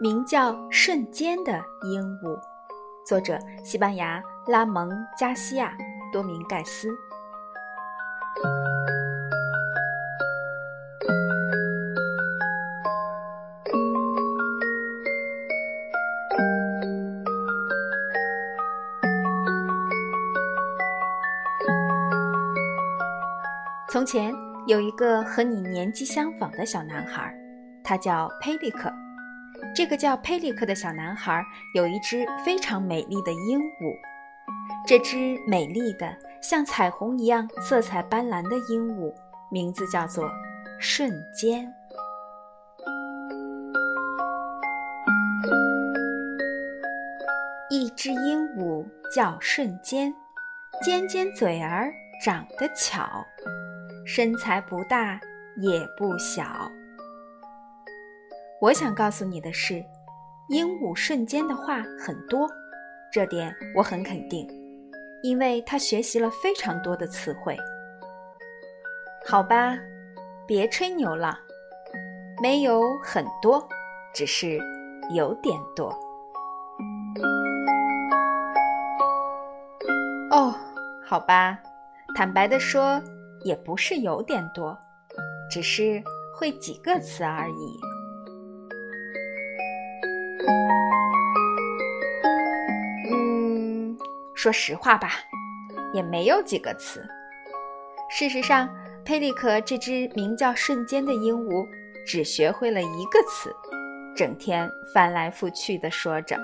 名叫《瞬间的鹦鹉》，作者西班牙拉蒙·加西亚·多明盖斯。从前有一个和你年纪相仿的小男孩，他叫佩利克。这个叫佩利克的小男孩有一只非常美丽的鹦鹉。这只美丽的像彩虹一样色彩斑斓的鹦鹉，名字叫做瞬间。一只鹦鹉叫瞬间，尖尖嘴儿长得巧，身材不大也不小。我想告诉你的是，鹦鹉瞬间的话很多，这点我很肯定，因为它学习了非常多的词汇。好吧，别吹牛了，没有很多，只是有点多。哦，好吧，坦白的说，也不是有点多，只是会几个词而已。嗯说实话吧，也没有几个词。事实上，佩利克这只名叫“瞬间”的鹦鹉只学会了一个词，整天翻来覆去的说着。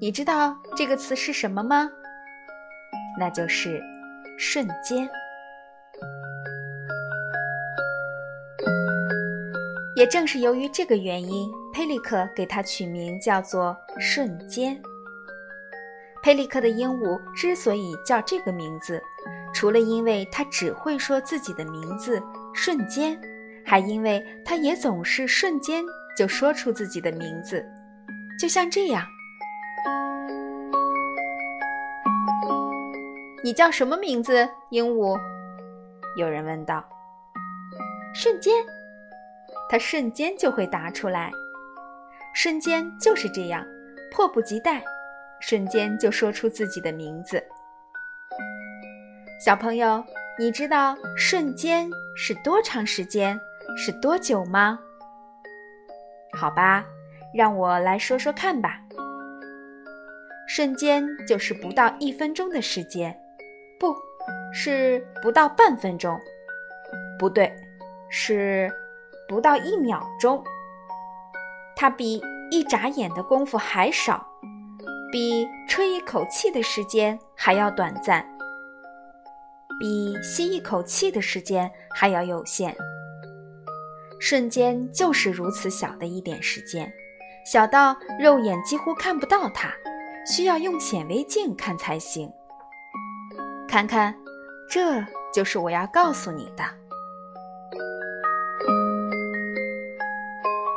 你知道这个词是什么吗？那就是“瞬间”。也正是由于这个原因。佩利克给它取名叫做“瞬间”。佩利克的鹦鹉之所以叫这个名字，除了因为它只会说自己的名字“瞬间”，还因为它也总是瞬间就说出自己的名字，就像这样。你叫什么名字，鹦鹉？有人问道。瞬间，它瞬间就会答出来。瞬间就是这样，迫不及待，瞬间就说出自己的名字。小朋友，你知道瞬间是多长时间，是多久吗？好吧，让我来说说看吧。瞬间就是不到一分钟的时间，不是不到半分钟，不对，是不到一秒钟。它比一眨眼的功夫还少，比吹一口气的时间还要短暂，比吸一口气的时间还要有限。瞬间就是如此小的一点时间，小到肉眼几乎看不到它，需要用显微镜看才行。看看，这就是我要告诉你的。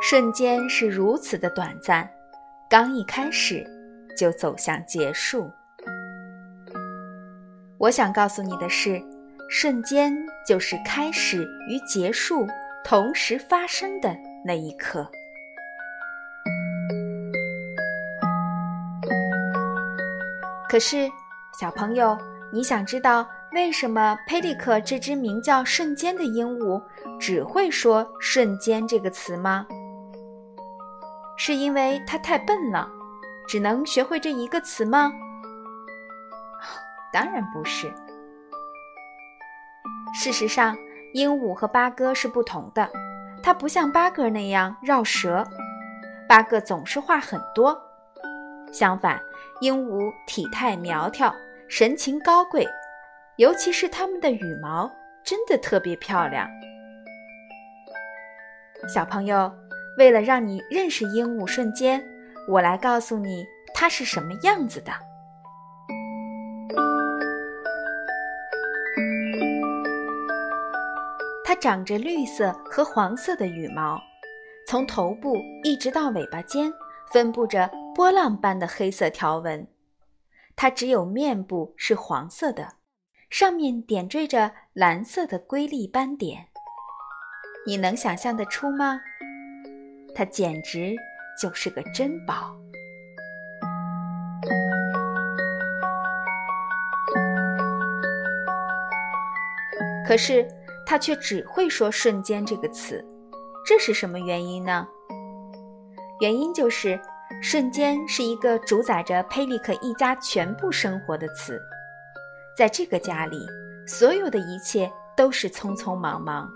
瞬间是如此的短暂，刚一开始就走向结束。我想告诉你的是，瞬间就是开始与结束同时发生的那一刻。可是，小朋友，你想知道为什么佩利克这只名叫“瞬间”的鹦鹉只会说“瞬间”这个词吗？是因为它太笨了，只能学会这一个词吗？当然不是。事实上，鹦鹉和八哥是不同的。它不像八哥那样绕舌，八哥总是话很多。相反，鹦鹉体态苗条，神情高贵，尤其是它们的羽毛真的特别漂亮。小朋友。为了让你认识鹦鹉瞬间，我来告诉你它是什么样子的。它长着绿色和黄色的羽毛，从头部一直到尾巴尖，分布着波浪般的黑色条纹。它只有面部是黄色的，上面点缀着蓝色的瑰丽斑点。你能想象得出吗？它简直就是个珍宝。可是，他却只会说“瞬间”这个词，这是什么原因呢？原因就是“瞬间”是一个主宰着佩利克一家全部生活的词，在这个家里，所有的一切都是匆匆忙忙，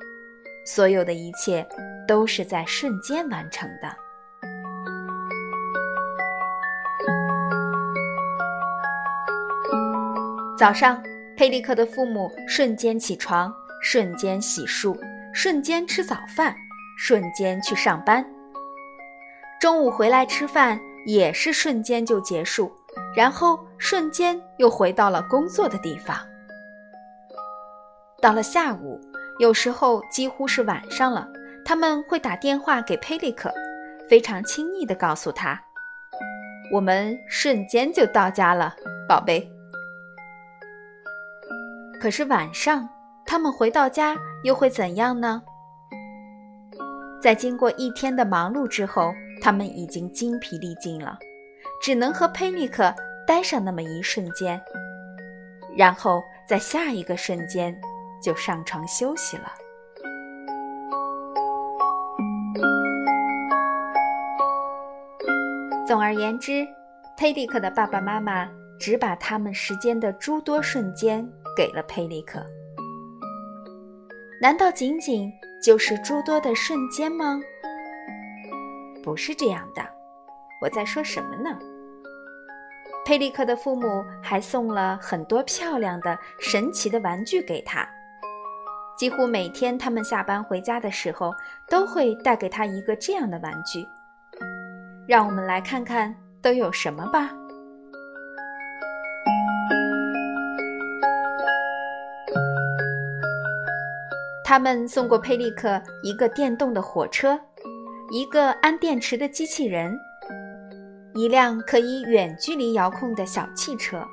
所有的一切都是在瞬间完成的。早上。佩利克的父母瞬间起床，瞬间洗漱，瞬间吃早饭，瞬间去上班。中午回来吃饭也是瞬间就结束，然后瞬间又回到了工作的地方。到了下午，有时候几乎是晚上了，他们会打电话给佩利克，非常亲昵地告诉他：“我们瞬间就到家了，宝贝。”可是晚上，他们回到家又会怎样呢？在经过一天的忙碌之后，他们已经精疲力尽了，只能和佩利克待上那么一瞬间，然后在下一个瞬间就上床休息了。总而言之，佩利克的爸爸妈妈只把他们时间的诸多瞬间。给了佩利克，难道仅仅就是诸多的瞬间吗？不是这样的，我在说什么呢？佩利克的父母还送了很多漂亮的、神奇的玩具给他，几乎每天他们下班回家的时候都会带给他一个这样的玩具。让我们来看看都有什么吧。他们送过佩利克一个电动的火车，一个安电池的机器人，一辆可以远距离遥控的小汽车，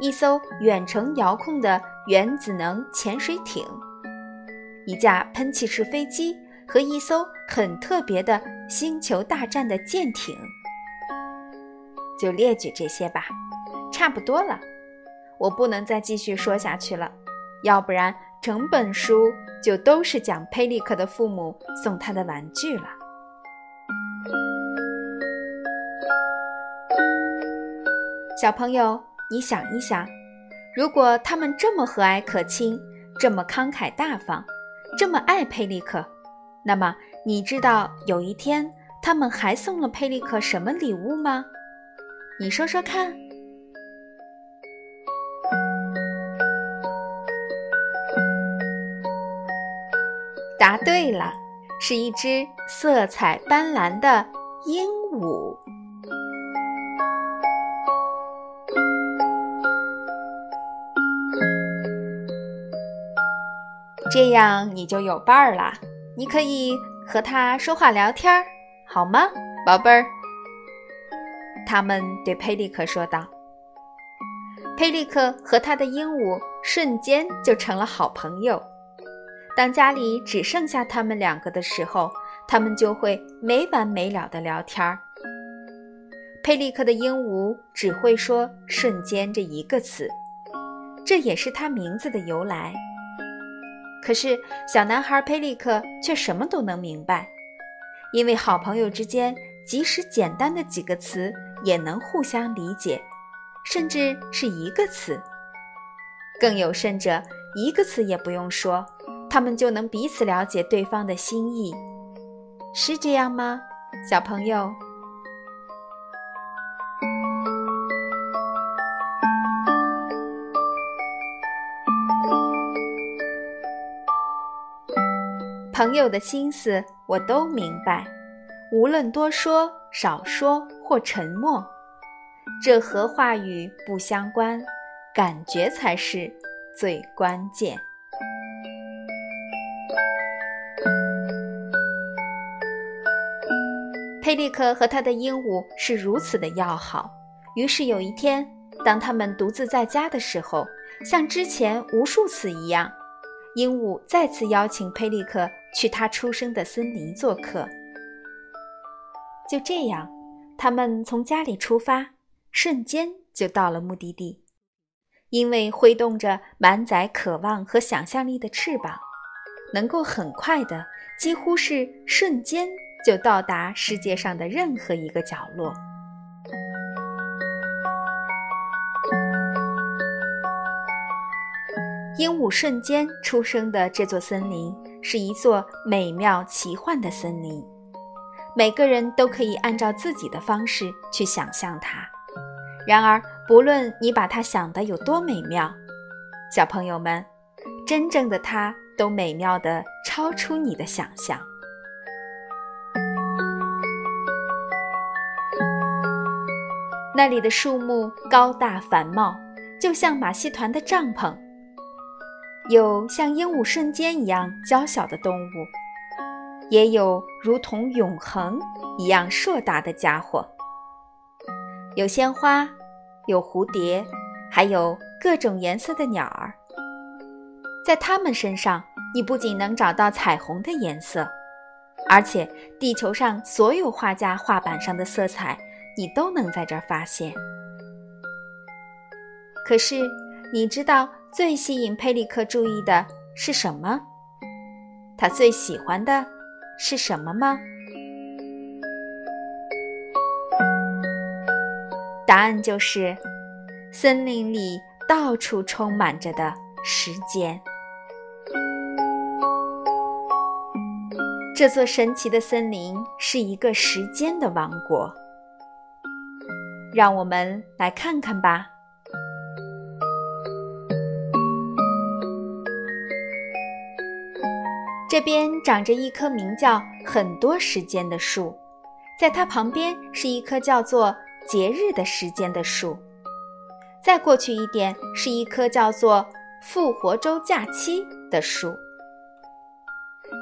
一艘远程遥控的原子能潜水艇，一架喷气式飞机和一艘很特别的星球大战的舰艇。就列举这些吧，差不多了，我不能再继续说下去了，要不然。整本书就都是讲佩利克的父母送他的玩具了。小朋友，你想一想，如果他们这么和蔼可亲，这么慷慨大方，这么爱佩利克，那么你知道有一天他们还送了佩利克什么礼物吗？你说说看。答对了，是一只色彩斑斓的鹦鹉。这样你就有伴儿了，你可以和它说话聊天，好吗，宝贝儿？他们对佩利克说道。佩利克和他的鹦鹉瞬间就成了好朋友。当家里只剩下他们两个的时候，他们就会没完没了的聊天儿。佩利克的鹦鹉只会说“瞬间”这一个词，这也是他名字的由来。可是小男孩佩利克却什么都能明白，因为好朋友之间，即使简单的几个词也能互相理解，甚至是一个词。更有甚者，一个词也不用说。他们就能彼此了解对方的心意，是这样吗，小朋友？朋友的心思我都明白，无论多说、少说或沉默，这和话语不相关，感觉才是最关键。佩利克和他的鹦鹉是如此的要好，于是有一天，当他们独自在家的时候，像之前无数次一样，鹦鹉再次邀请佩利克去他出生的森林做客。就这样，他们从家里出发，瞬间就到了目的地。因为挥动着满载渴望和想象力的翅膀，能够很快的，几乎是瞬间就到达世界上的任何一个角落。鹦鹉瞬间出生的这座森林是一座美妙奇幻的森林，每个人都可以按照自己的方式去想象它。然而，不论你把它想得有多美妙，小朋友们，真正的它都美妙的超出你的想象。那里的树木高大繁茂，就像马戏团的帐篷；有像鹦鹉瞬间一样娇小的动物，也有如同永恒一样硕大的家伙。有鲜花，有蝴蝶，还有各种颜色的鸟儿。在它们身上，你不仅能找到彩虹的颜色，而且地球上所有画家画板上的色彩，你都能在这儿发现。可是，你知道最吸引佩里克注意的是什么？他最喜欢的是什么吗？答案就是，森林里到处充满着的时间。这座神奇的森林是一个时间的王国。让我们来看看吧。这边长着一棵名叫“很多时间”的树，在它旁边是一棵叫做。节日的时间的树，再过去一点是一棵叫做复活周假期的树，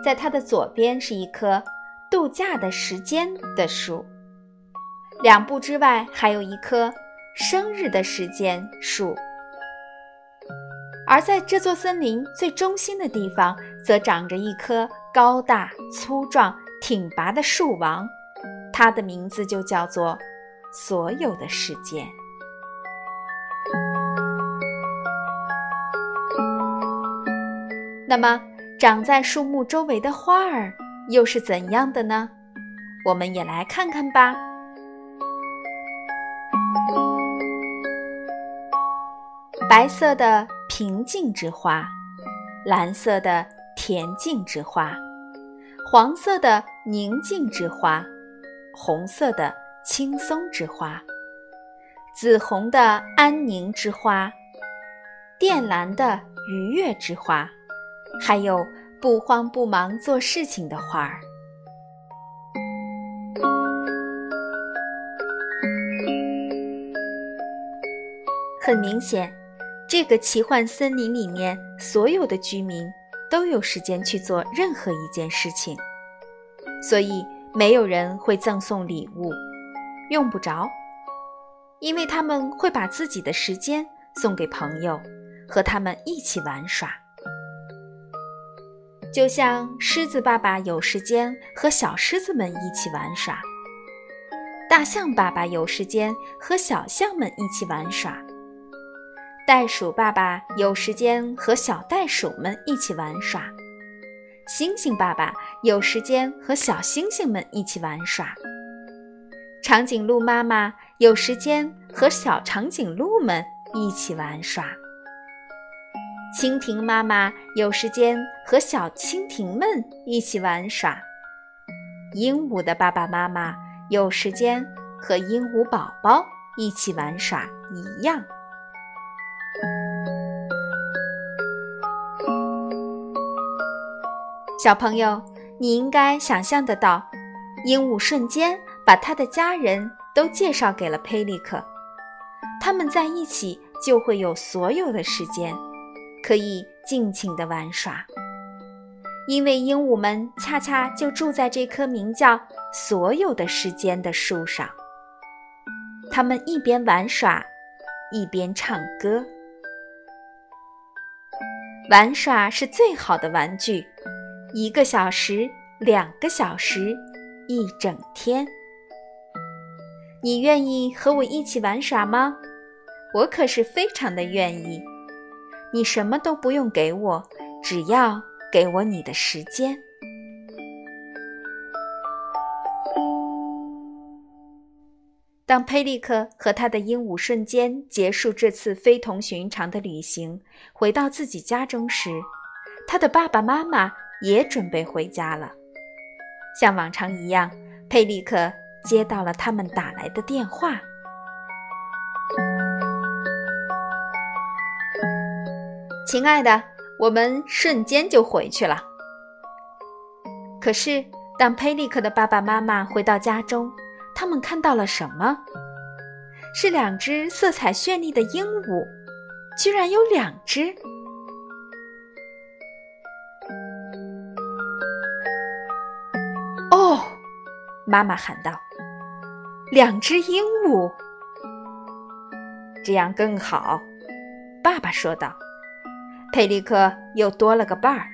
在它的左边是一棵度假的时间的树，两步之外还有一棵生日的时间树，而在这座森林最中心的地方，则长着一棵高大粗壮、挺拔的树王，它的名字就叫做。所有的时间。那么，长在树木周围的花儿又是怎样的呢？我们也来看看吧。白色的平静之花，蓝色的恬静之花，黄色的宁静之花，红色的。青松之花，紫红的安宁之花，靛蓝的愉悦之花，还有不慌不忙做事情的花儿。很明显，这个奇幻森林里面所有的居民都有时间去做任何一件事情，所以没有人会赠送礼物。用不着，因为他们会把自己的时间送给朋友，和他们一起玩耍。就像狮子爸爸有时间和小狮子们一起玩耍，大象爸爸有时间和小象们一起玩耍，袋鼠爸爸有时间和小袋鼠们一起玩耍，猩猩爸爸有时间和小猩猩们一起玩耍。长颈鹿妈妈有时间和小长颈鹿们一起玩耍，蜻蜓妈妈有时间和小蜻蜓们一起玩耍，鹦鹉的爸爸妈妈有时间和鹦鹉宝宝一起玩耍一样。小朋友，你应该想象得到，鹦鹉瞬间。把他的家人都介绍给了佩利克，他们在一起就会有所有的时间，可以尽情的玩耍。因为鹦鹉们恰恰就住在这棵名叫“所有的时间”的树上。它们一边玩耍，一边唱歌。玩耍是最好的玩具，一个小时、两个小时、一整天。你愿意和我一起玩耍吗？我可是非常的愿意。你什么都不用给我，只要给我你的时间。当佩利克和他的鹦鹉瞬间结束这次非同寻常的旅行，回到自己家中时，他的爸爸妈妈也准备回家了。像往常一样，佩利克接到了他们打来的电话：“亲爱的，我们瞬间就回去了。”可是，当佩利克的爸爸妈妈回到家中，他们看到了什么？是两只色彩绚丽的鹦鹉，居然有两只！妈妈喊道：“两只鹦鹉，这样更好。”爸爸说道：“佩利克又多了个伴儿。”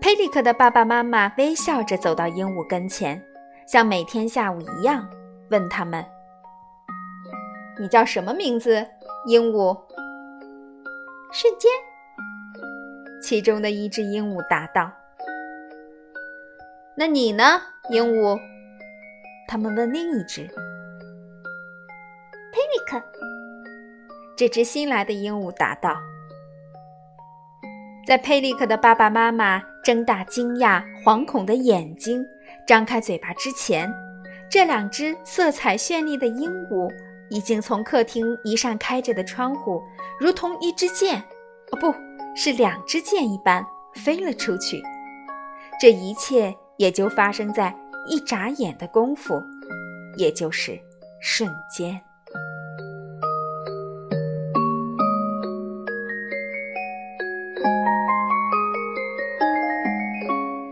佩利克的爸爸妈妈微笑着走到鹦鹉跟前。像每天下午一样，问他们：“你叫什么名字？”鹦鹉。瞬间，其中的一只鹦鹉答道：“那你呢？”鹦鹉。他们问另一只。佩利克。这只新来的鹦鹉答道。在佩利克的爸爸妈妈睁大惊讶、惶恐的眼睛。张开嘴巴之前，这两只色彩绚丽的鹦鹉已经从客厅一扇开着的窗户，如同一支箭，哦，不是两支箭一般飞了出去。这一切也就发生在一眨眼的功夫，也就是瞬间。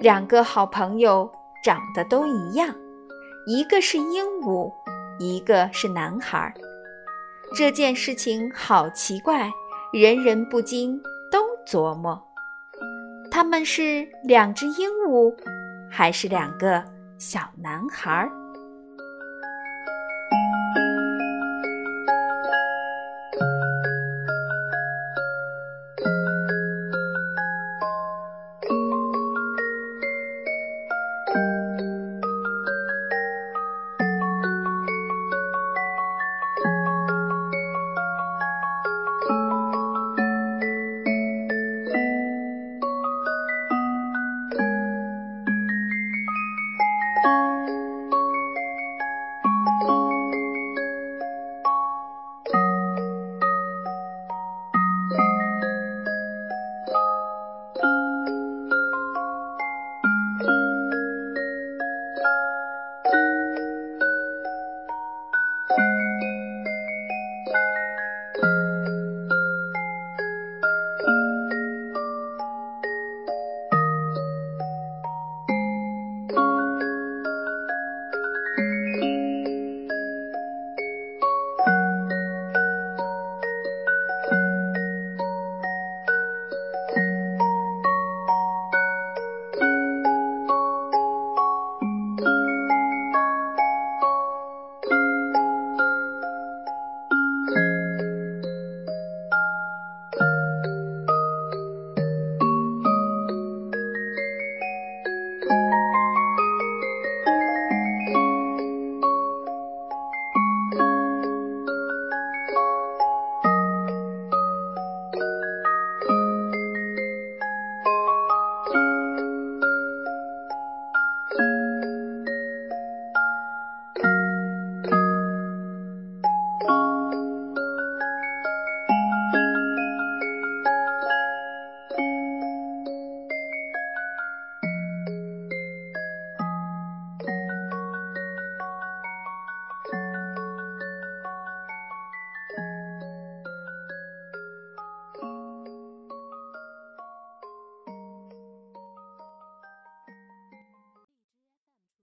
两个好朋友。长得都一样，一个是鹦鹉，一个是男孩。这件事情好奇怪，人人不禁都琢磨：他们是两只鹦鹉，还是两个小男孩儿？